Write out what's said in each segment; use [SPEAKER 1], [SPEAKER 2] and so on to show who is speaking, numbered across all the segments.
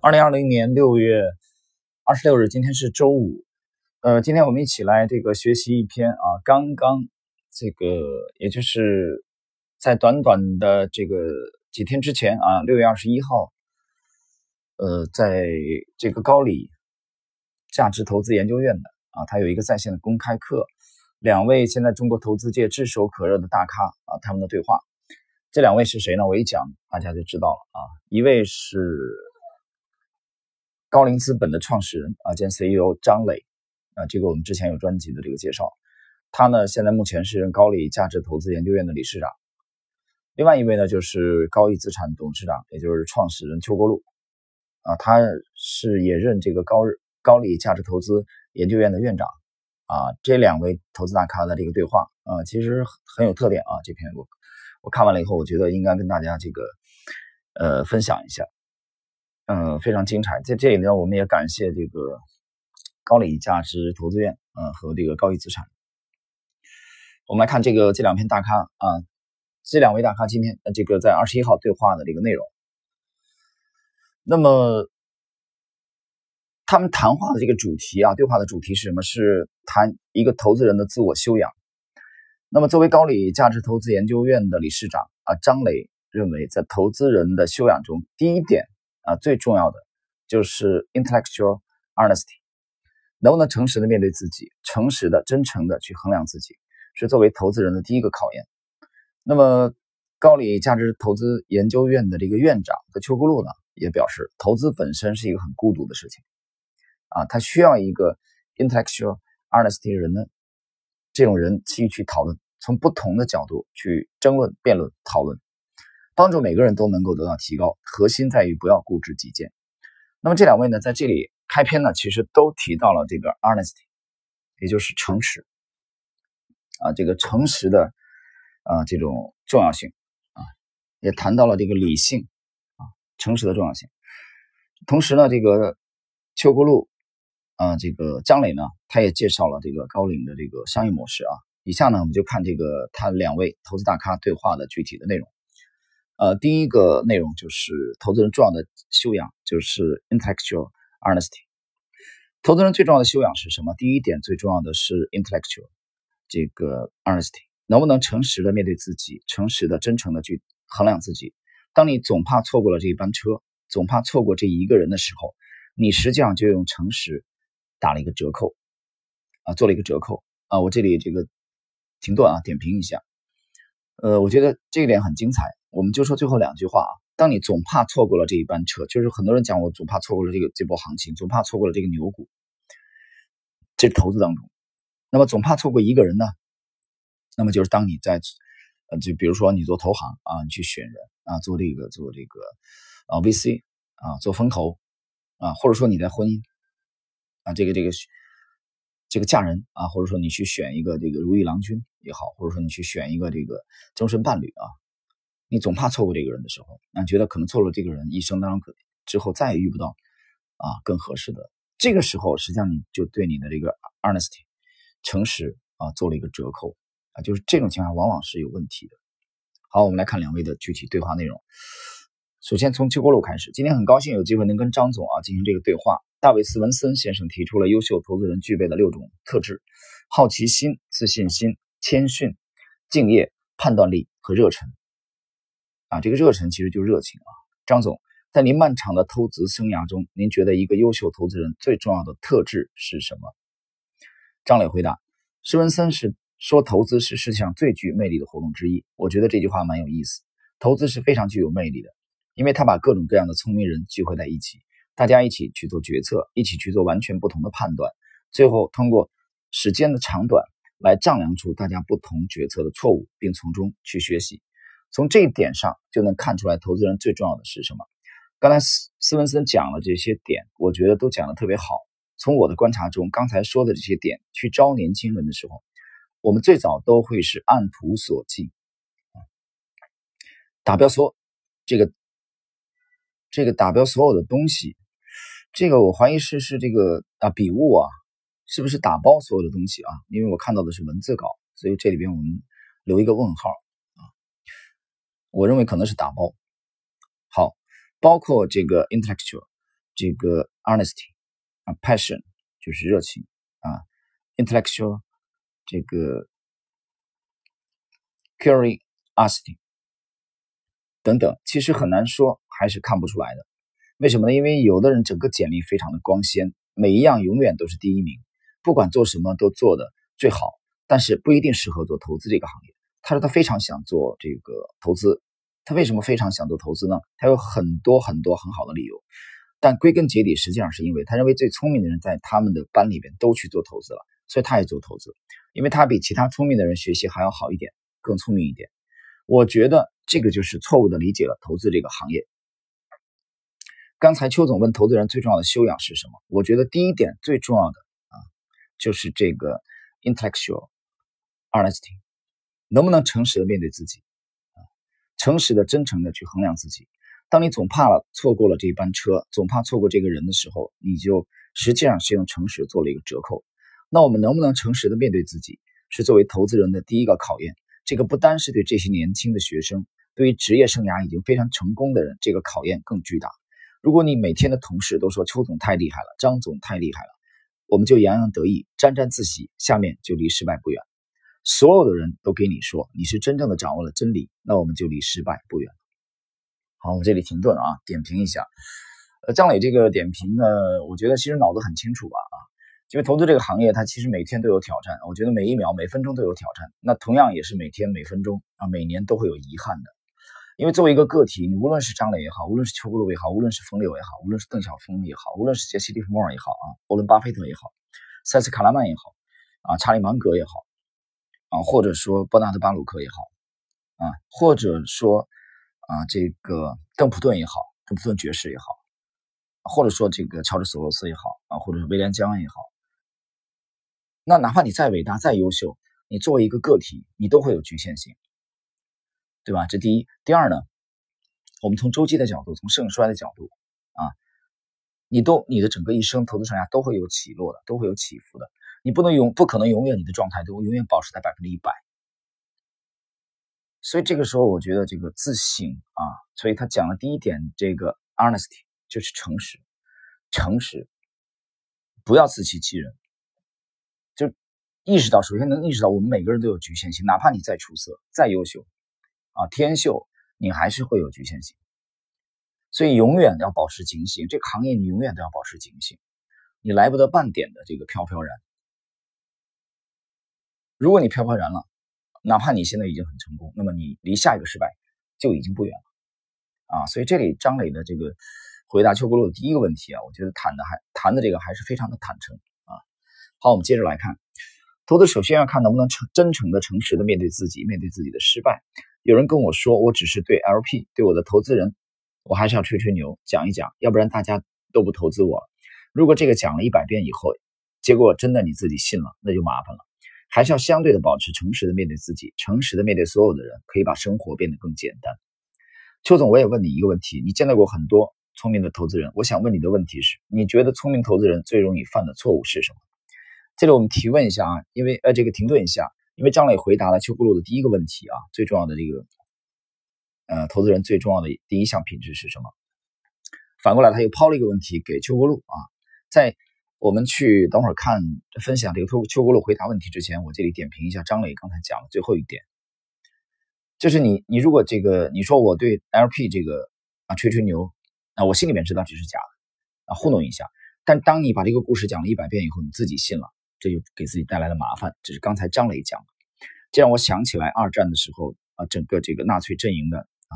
[SPEAKER 1] 二零二零年六月二十六日，今天是周五。呃，今天我们一起来这个学习一篇啊，刚刚这个，也就是在短短的这个几天之前啊，六月二十一号，呃，在这个高里价值投资研究院的啊，它有一个在线的公开课，两位现在中国投资界炙手可热的大咖啊，他们的对话。这两位是谁呢？我一讲大家就知道了啊，一位是。高瓴资本的创始人啊兼 CEO 张磊啊，这个我们之前有专辑的这个介绍。他呢现在目前是高瓴价值投资研究院的理事长。另外一位呢就是高毅资产董事长，也就是创始人邱国禄啊，他是也任这个高高瓴价值投资研究院的院长啊。这两位投资大咖的这个对话啊，其实很有特点啊。这篇我我看完了以后，我觉得应该跟大家这个呃分享一下。嗯，非常精彩。在这里呢，我们也感谢这个高瓴价值投资院，嗯，和这个高毅资产。我们来看这个这两篇大咖啊，这两位大咖今天呃这个在二十一号对话的这个内容。那么他们谈话的这个主题啊，对话的主题是什么？是谈一个投资人的自我修养。那么作为高瓴价值投资研究院的理事长啊，张磊认为，在投资人的修养中，第一点。啊，最重要的就是 intellectual honesty，能不能诚实的面对自己，诚实的、真诚的去衡量自己，是作为投资人的第一个考验。那么，高瓴价值投资研究院的这个院长的邱国禄呢，也表示，投资本身是一个很孤独的事情，啊，他需要一个 intellectual honesty 人呢，这种人去去讨论，从不同的角度去争论、辩论、讨论。帮助每个人都能够得到提高，核心在于不要固执己见。那么这两位呢，在这里开篇呢，其实都提到了这个 honesty，也就是诚实啊，这个诚实的啊这种重要性啊，也谈到了这个理性啊，诚实的重要性。同时呢，这个邱国禄啊，这个张磊呢，他也介绍了这个高瓴的这个商业模式啊。以下呢，我们就看这个他两位投资大咖对话的具体的内容。呃，第一个内容就是投资人重要的修养，就是 intellectual honesty。投资人最重要的修养是什么？第一点最重要的是 intellectual 这个 honesty，能不能诚实的面对自己，诚实的、真诚的去衡量自己。当你总怕错过了这一班车，总怕错过这一个人的时候，你实际上就用诚实打了一个折扣啊，做了一个折扣啊。我这里这个停顿啊，点评一下。呃，我觉得这一点很精彩。我们就说最后两句话啊。当你总怕错过了这一班车，就是很多人讲我总怕错过了这个这波行情，总怕错过了这个牛股，这是投资当中。那么总怕错过一个人呢？那么就是当你在呃，就比如说你做投行啊，你去选人啊，做这个做这个啊 VC 啊，做风投啊，或者说你在婚姻啊，这个这个这个嫁人啊，或者说你去选一个这个如意郎君也好，或者说你去选一个这个终身伴侣啊。你总怕错过这个人的时候，那觉得可能错过这个人，一生当中可之后再也遇不到啊更合适的。这个时候，实际上你就对你的这个 honesty 诚实啊做了一个折扣啊，就是这种情况往往是有问题的。好，我们来看两位的具体对话内容。首先从邱国禄开始，今天很高兴有机会能跟张总啊进行这个对话。大卫斯文森先生提出了优秀投资人具备的六种特质：好奇心、自信心、谦逊、敬业、判断力和热忱。啊，这个热忱其实就是热情啊，张总，在您漫长的投资生涯中，您觉得一个优秀投资人最重要的特质是什么？张磊回答：施文森是说投资是世界上最具魅力的活动之一。我觉得这句话蛮有意思。投资是非常具有魅力的，因为他把各种各样的聪明人聚会在一起，大家一起去做决策，一起去做完全不同的判断，最后通过时间的长短来丈量出大家不同决策的错误，并从中去学习。从这一点上就能看出来，投资人最重要的是什么？刚才斯斯文森讲了这些点，我觉得都讲的特别好。从我的观察中，刚才说的这些点，去招年轻人的时候，我们最早都会是按图索骥啊，打标说这个这个打标所有的东西，这个我怀疑是是这个啊笔误啊，是不是打包所有的东西啊？因为我看到的是文字稿，所以这里边我们留一个问号啊。我认为可能是打包。好，包括这个 intellectual，这个 honesty 啊，passion 就是热情啊，intellectual 这个 curiosity 等等，其实很难说，还是看不出来的。为什么呢？因为有的人整个简历非常的光鲜，每一样永远都是第一名，不管做什么都做的最好，但是不一定适合做投资这个行业。他说他非常想做这个投资，他为什么非常想做投资呢？他有很多很多很好的理由，但归根结底，实际上是因为他认为最聪明的人在他们的班里边都去做投资了，所以他也做投资，因为他比其他聪明的人学习还要好一点，更聪明一点。我觉得这个就是错误的理解了投资这个行业。刚才邱总问投资人最重要的修养是什么？我觉得第一点最重要的啊，就是这个 intellectual honesty，能不能诚实的面对自己啊，诚实的、真诚的去衡量自己。当你总怕了错过了这一班车，总怕错过这个人的时候，你就实际上是用诚实做了一个折扣。那我们能不能诚实的面对自己，是作为投资人的第一个考验。这个不单是对这些年轻的学生，对于职业生涯已经非常成功的人，这个考验更巨大。如果你每天的同事都说邱总太厉害了，张总太厉害了，我们就洋洋得意、沾沾自喜，下面就离失败不远。所有的人都给你说你是真正的掌握了真理，那我们就离失败不远。好，我们这里停顿啊，点评一下。呃，张磊这个点评呢，我觉得其实脑子很清楚吧啊，因为投资这个行业它其实每天都有挑战，我觉得每一秒、每分钟都有挑战，那同样也是每天、每分钟啊、每年都会有遗憾的。因为作为一个个体，你无论是张磊也好，无论是邱国禄也好，无论是冯柳也好，无论是邓小峰也好，无论是杰西·利弗莫尔也好啊，沃伦·巴菲特也好，塞斯·卡拉曼也好，啊，查理·芒格也好，啊，或者说伯纳德·巴鲁克也好，啊，或者说啊，这个邓普顿也好，邓普顿爵士也好，或者说这个乔治·索罗斯也好，啊，或者是威廉·江恩也好，那哪怕你再伟大、再优秀，你作为一个个体，你都会有局限性。对吧？这第一，第二呢？我们从周期的角度，从盛衰的角度啊，你都你的整个一生投资生涯都会有起落的，都会有起伏的。你不能永不可能永远你的状态都永远保持在百分之一百。所以这个时候，我觉得这个自省啊，所以他讲的第一点，这个 honesty 就是诚实，诚实，不要自欺欺人，就意识到，首先能意识到我们每个人都有局限性，哪怕你再出色、再优秀。啊，天秀，你还是会有局限性，所以永远要保持警醒。这个行业你永远都要保持警醒，你来不得半点的这个飘飘然。如果你飘飘然了，哪怕你现在已经很成功，那么你离下一个失败就已经不远了。啊，所以这里张磊的这个回答邱国禄的第一个问题啊，我觉得谈的还谈的这个还是非常的坦诚啊。好，我们接着来看，投资首先要看能不能诚真诚的、诚实的面对自己，面对自己的失败。有人跟我说，我只是对 LP 对我的投资人，我还是要吹吹牛，讲一讲，要不然大家都不投资我。如果这个讲了一百遍以后，结果真的你自己信了，那就麻烦了。还是要相对的保持诚实的面对自己，诚实的面对所有的人，可以把生活变得更简单。邱总，我也问你一个问题，你见到过很多聪明的投资人，我想问你的问题是，你觉得聪明投资人最容易犯的错误是什么？这里我们提问一下啊，因为呃，这个停顿一下。因为张磊回答了邱国禄的第一个问题啊，最重要的这个，呃，投资人最重要的第一项品质是什么？反过来他又抛了一个问题给邱国禄啊，在我们去等会儿看分享这个邱邱国禄回答问题之前，我这里点评一下张磊刚才讲的最后一点，就是你你如果这个你说我对 LP 这个啊吹吹牛啊，我心里面知道这是假的啊糊弄一下，但当你把这个故事讲了一百遍以后，你自己信了。这就给自己带来了麻烦。这是刚才张磊讲的，这让我想起来二战的时候啊，整个这个纳粹阵营的啊，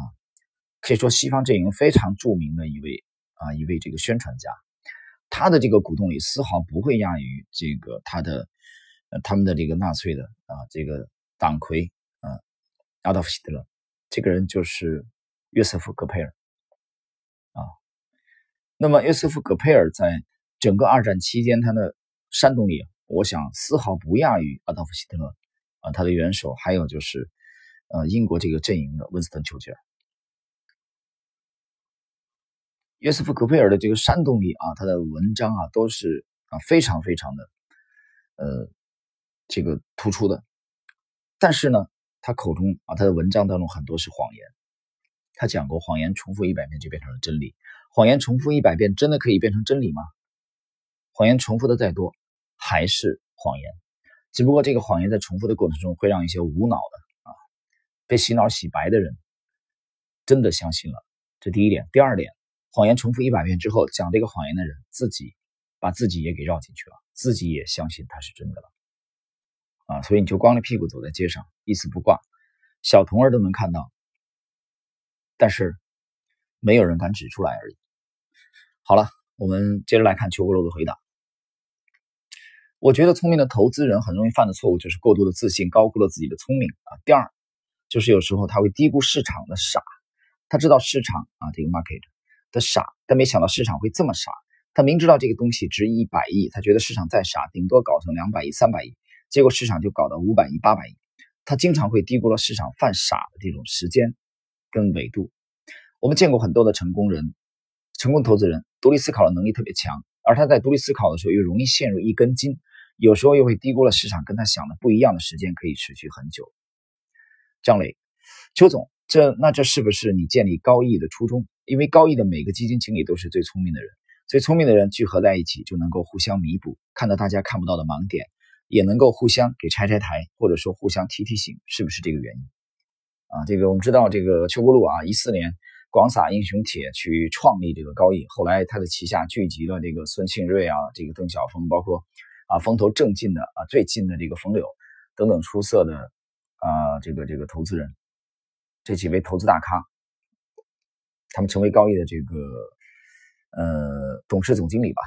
[SPEAKER 1] 可以说西方阵营非常著名的一位啊一位这个宣传家，他的这个鼓动力丝毫不会亚于这个他的呃他们的这个纳粹的啊这个党魁啊阿道夫希特勒，这个人就是约瑟夫戈培尔啊。那么约瑟夫戈培尔在整个二战期间，他的煽动力。我想丝毫不亚于阿道夫·希特勒啊，他的元首，还有就是，呃，英国这个阵营的温斯顿·丘吉尔、约瑟夫·戈培尔的这个煽动力啊，他的文章啊，都是啊非常非常的，呃，这个突出的。但是呢，他口中啊，他的文章当中很多是谎言他讲过，谎言重复一百遍就变成了真理。谎言重复一百遍，真的可以变成真理吗？谎言重复的再多，还是谎言。只不过这个谎言在重复的过程中，会让一些无脑的啊，被洗脑洗白的人真的相信了。这第一点。第二点，谎言重复一百遍之后，讲这个谎言的人自己把自己也给绕进去了，自己也相信它是真的了啊。所以你就光着屁股走在街上，一丝不挂，小童儿都能看到。但是没有人敢指出来而已。好了，我们接着来看邱国楼的回答。我觉得聪明的投资人很容易犯的错误就是过度的自信，高估了自己的聪明啊。第二，就是有时候他会低估市场的傻。他知道市场啊这个 market 的傻，但没想到市场会这么傻。他明知道这个东西值一百亿，他觉得市场再傻，顶多搞成两百亿、三百亿，结果市场就搞到五百亿、八百亿。他经常会低估了市场犯傻的这种时间。跟维度，我们见过很多的成功人、成功投资人，独立思考的能力特别强，而他在独立思考的时候又容易陷入一根筋，有时候又会低估了市场跟他想的不一样的时间可以持续很久。张磊，邱总，这那这是不是你建立高毅的初衷？因为高毅的每个基金经理都是最聪明的人，最聪明的人聚合在一起就能够互相弥补，看到大家看不到的盲点，也能够互相给拆拆台，或者说互相提提醒，是不是这个原因？啊，这个我们知道，这个邱国禄啊，一四年广撒英雄帖去创立这个高毅，后来他的旗下聚集了这个孙庆瑞啊，这个邓小峰，包括啊风头正劲的啊最近的这个冯柳等等出色的啊这个这个投资人，这几位投资大咖，他们成为高毅的这个呃董事总经理吧。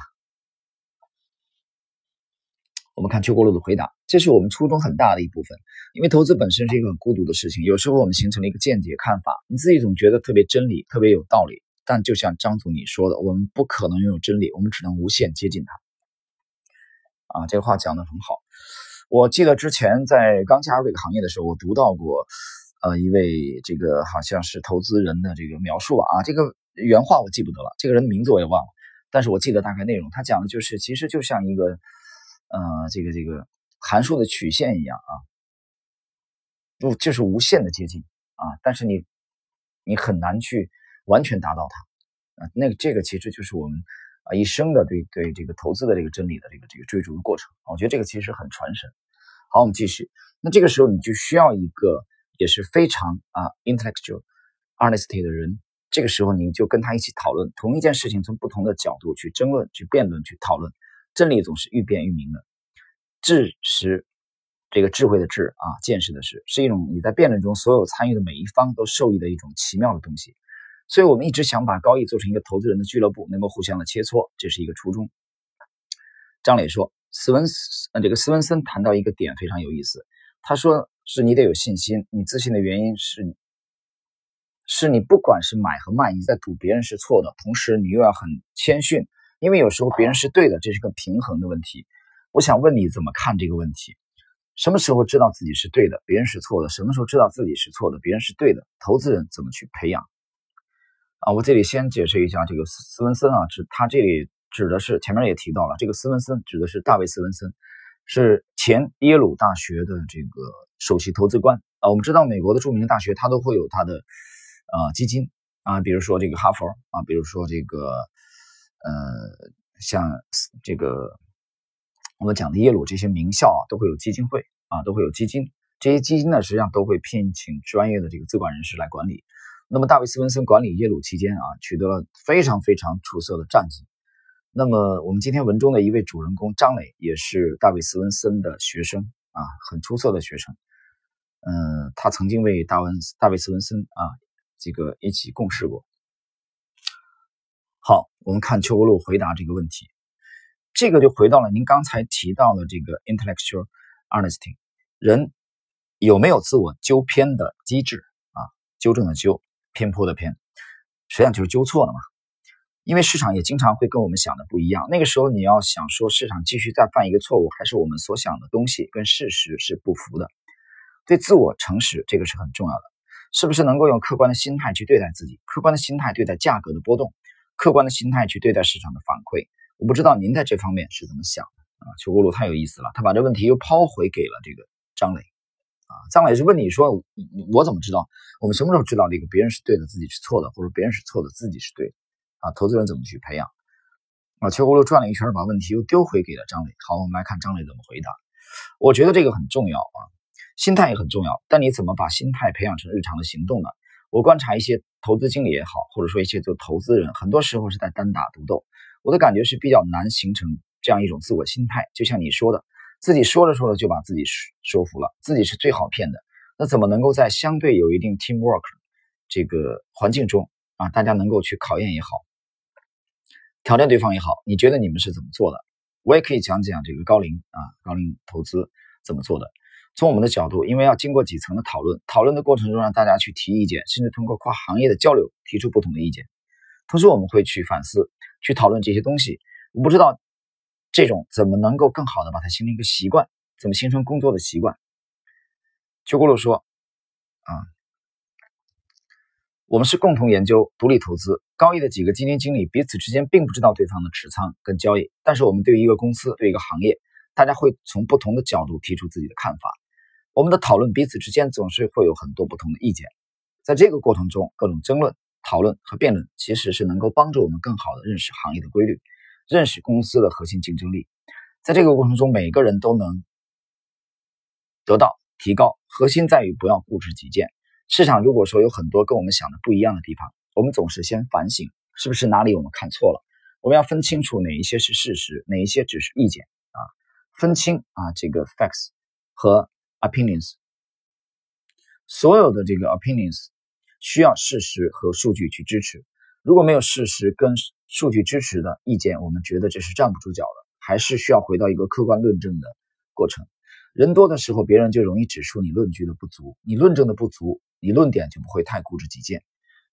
[SPEAKER 1] 我们看邱国禄的回答，这是我们初衷很大的一部分。因为投资本身是一个很孤独的事情，有时候我们形成了一个见解看法，你自己总觉得特别真理，特别有道理。但就像张总你说的，我们不可能拥有真理，我们只能无限接近它。啊，这个话讲的很好。我记得之前在刚加入这个行业的时候，我读到过，呃，一位这个好像是投资人的这个描述吧啊，这个原话我记不得了，这个人的名字我也忘了，但是我记得大概内容，他讲的就是其实就像一个。呃，这个这个函数的曲线一样啊，不就是无限的接近啊？但是你你很难去完全达到它啊。那这个其实就是我们啊一生的对对这个投资的这个真理的这个这个追逐的过程。我觉得这个其实很传神。好，我们继续。那这个时候你就需要一个也是非常啊 intellectual honesty 的人。这个时候你就跟他一起讨论同一件事情，从不同的角度去争论、去辩论、去讨论。真理总是愈辩愈明的，智识，这个智慧的智啊，见识的识，是一种你在辩论中所有参与的每一方都受益的一种奇妙的东西。所以，我们一直想把高毅做成一个投资人的俱乐部，能够互相的切磋，这是一个初衷。张磊说，斯文斯，这个斯文森谈到一个点非常有意思，他说是你得有信心，你自信的原因是，是你不管是买和卖，你在赌别人是错的，同时你又要很谦逊。因为有时候别人是对的，这是个平衡的问题。我想问你怎么看这个问题？什么时候知道自己是对的，别人是错的？什么时候知道自己是错的，别人是对的？投资人怎么去培养？啊，我这里先解释一下，这个斯文森啊，指他这里指的是前面也提到了，这个斯文森指的是大卫斯文森，是前耶鲁大学的这个首席投资官啊。我们知道美国的著名大学，它都会有它的呃基金啊，比如说这个哈佛啊，比如说这个。呃，像这个我们讲的耶鲁这些名校啊，都会有基金会啊，都会有基金。这些基金呢，实际上都会聘请专业的这个资管人士来管理。那么，大卫斯文森管理耶鲁期间啊，取得了非常非常出色的战绩。那么，我们今天文中的一位主人公张磊，也是大卫斯文森的学生啊，很出色的学生。嗯，他曾经为大文大卫斯文森啊，这个一起共事过。好，我们看邱国禄回答这个问题，这个就回到了您刚才提到的这个 intellectual honesty，人有没有自我纠偏的机制啊？纠正的纠，偏颇的偏，实际上就是纠错了嘛。因为市场也经常会跟我们想的不一样，那个时候你要想说市场继续再犯一个错误，还是我们所想的东西跟事实是不符的，对自我诚实这个是很重要的，是不是能够用客观的心态去对待自己，客观的心态对待价格的波动？客观的心态去对待市场的反馈，我不知道您在这方面是怎么想的啊？邱国禄太有意思了，他把这问题又抛回给了这个张磊啊。张磊是问你说，我怎么知道？我们什么时候知道这个别人是对的，自己是错的，或者别人是错的，自己是对的？啊，投资人怎么去培养？啊，邱国禄转了一圈，把问题又丢回给了张磊。好，我们来看张磊怎么回答。我觉得这个很重要啊，心态也很重要。但你怎么把心态培养成日常的行动呢？我观察一些投资经理也好，或者说一些做投资人，很多时候是在单打独斗。我的感觉是比较难形成这样一种自我心态。就像你说的，自己说着说着就把自己说服了，自己是最好骗的。那怎么能够在相对有一定 teamwork 这个环境中啊，大家能够去考验也好？挑战对方也好，你觉得你们是怎么做的？我也可以讲讲这个高龄啊，高龄投资怎么做的。从我们的角度，因为要经过几层的讨论，讨论的过程中让大家去提意见，甚至通过跨行业的交流提出不同的意见。同时，我们会去反思、去讨论这些东西。我不知道这种怎么能够更好的把它形成一个习惯，怎么形成工作的习惯？邱国禄说：“啊。”我们是共同研究独立投资。高毅的几个基金经理彼此之间并不知道对方的持仓跟交易，但是我们对于一个公司、对一个行业，大家会从不同的角度提出自己的看法。我们的讨论彼此之间总是会有很多不同的意见，在这个过程中，各种争论、讨论和辩论其实是能够帮助我们更好的认识行业的规律，认识公司的核心竞争力。在这个过程中，每个人都能得到提高。核心在于不要固执己见。市场如果说有很多跟我们想的不一样的地方，我们总是先反省，是不是哪里我们看错了？我们要分清楚哪一些是事实，哪一些只是意见啊？分清啊这个 facts 和 opinions。所有的这个 opinions 需要事实和数据去支持。如果没有事实跟数据支持的意见，我们觉得这是站不住脚的，还是需要回到一个客观论证的过程。人多的时候，别人就容易指出你论据的不足，你论证的不足。你论点就不会太固执己见，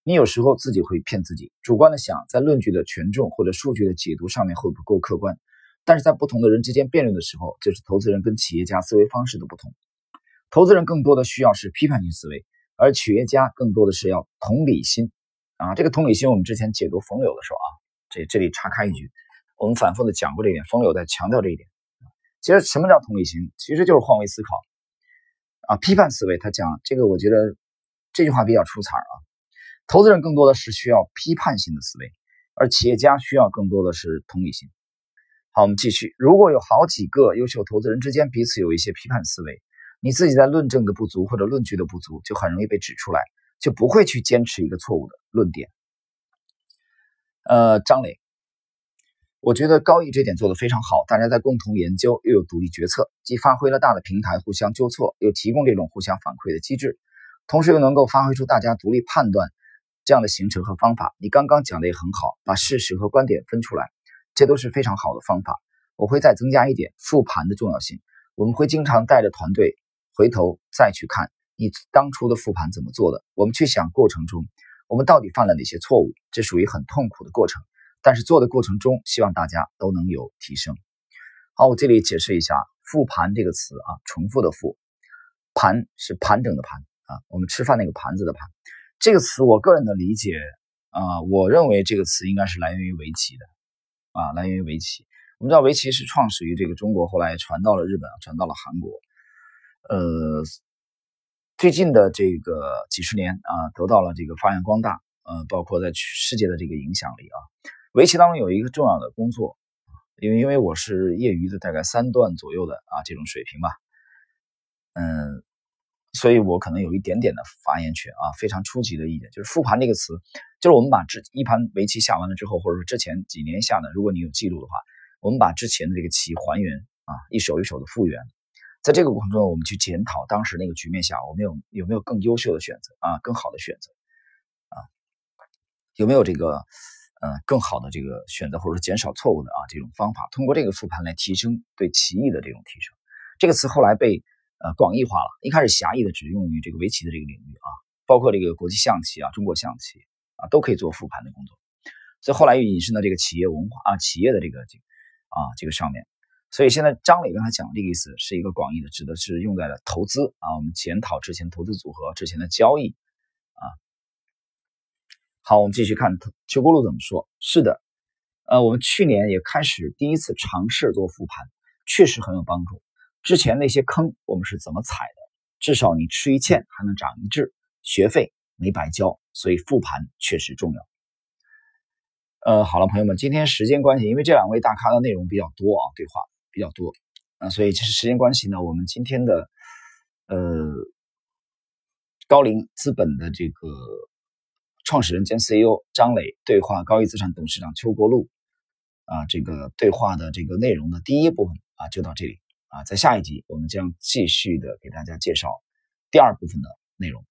[SPEAKER 1] 你有时候自己会骗自己，主观的想在论据的权重或者数据的解读上面会不够客观，但是在不同的人之间辩论的时候，就是投资人跟企业家思维方式的不同。投资人更多的需要是批判性思维，而企业家更多的是要同理心啊。这个同理心，我们之前解读冯柳的时候啊，这这里插开一句，我们反复的讲过这一点，冯柳在强调这一点。其实什么叫同理心？其实就是换位思考啊，批判思维。他讲这个，我觉得。这句话比较出彩啊！投资人更多的是需要批判性的思维，而企业家需要更多的是同理心。好，我们继续。如果有好几个优秀投资人之间彼此有一些批判思维，你自己在论证的不足或者论据的不足，就很容易被指出来，就不会去坚持一个错误的论点。呃，张磊，我觉得高毅这点做得非常好，大家在共同研究，又有独立决策，既发挥了大的平台互相纠错，又提供这种互相反馈的机制。同时又能够发挥出大家独立判断这样的形成和方法，你刚刚讲的也很好，把事实和观点分出来，这都是非常好的方法。我会再增加一点复盘的重要性，我们会经常带着团队回头再去看你当初的复盘怎么做的，我们去想过程中我们到底犯了哪些错误，这属于很痛苦的过程，但是做的过程中希望大家都能有提升。好，我这里解释一下“复盘”这个词啊，重复的复，盘是盘整的盘。啊，我们吃饭那个盘子的盘，这个词我个人的理解啊，我认为这个词应该是来源于围棋的啊，来源于围棋。我们知道围棋是创始于这个中国，后来传到了日本，传到了韩国。呃，最近的这个几十年啊，得到了这个发扬光大，呃，包括在世界的这个影响力啊。围棋当中有一个重要的工作，因为因为我是业余的，大概三段左右的啊这种水平吧，嗯。所以我可能有一点点的发言权啊，非常初级的意见，就是复盘这个词，就是我们把这一盘围棋下完了之后，或者说之前几年下的，如果你有记录的话，我们把之前的这个棋还原啊，一手一手的复原，在这个过程中，我们去检讨当时那个局面下，我们有有没有更优秀的选择啊，更好的选择啊，有没有这个呃更好的这个选择，或者说减少错误的啊这种方法，通过这个复盘来提升对棋艺的这种提升。这个词后来被。呃，广义化了，一开始狭义的只用于这个围棋的这个领域啊，包括这个国际象棋啊、中国象棋啊，都可以做复盘的工作。所以后来又引申到这个企业文化啊、企业的这个这啊这个上面。所以现在张磊刚才讲的这个意思是一个广义的，指的是用在了投资啊，我们检讨之前投资组合之前的交易啊。好，我们继续看邱国禄怎么说。是的，呃，我们去年也开始第一次尝试做复盘，确实很有帮助。之前那些坑我们是怎么踩的？至少你吃一堑还能长一智，学费没白交，所以复盘确实重要。呃，好了，朋友们，今天时间关系，因为这两位大咖的内容比较多啊，对话比较多啊，所以其实时间关系呢，我们今天的呃高瓴资本的这个创始人兼 CEO 张磊对话高毅资产董事长邱国禄啊，这个对话的这个内容的第一部分啊，就到这里啊，在下一集我们将继续的给大家介绍第二部分的内容。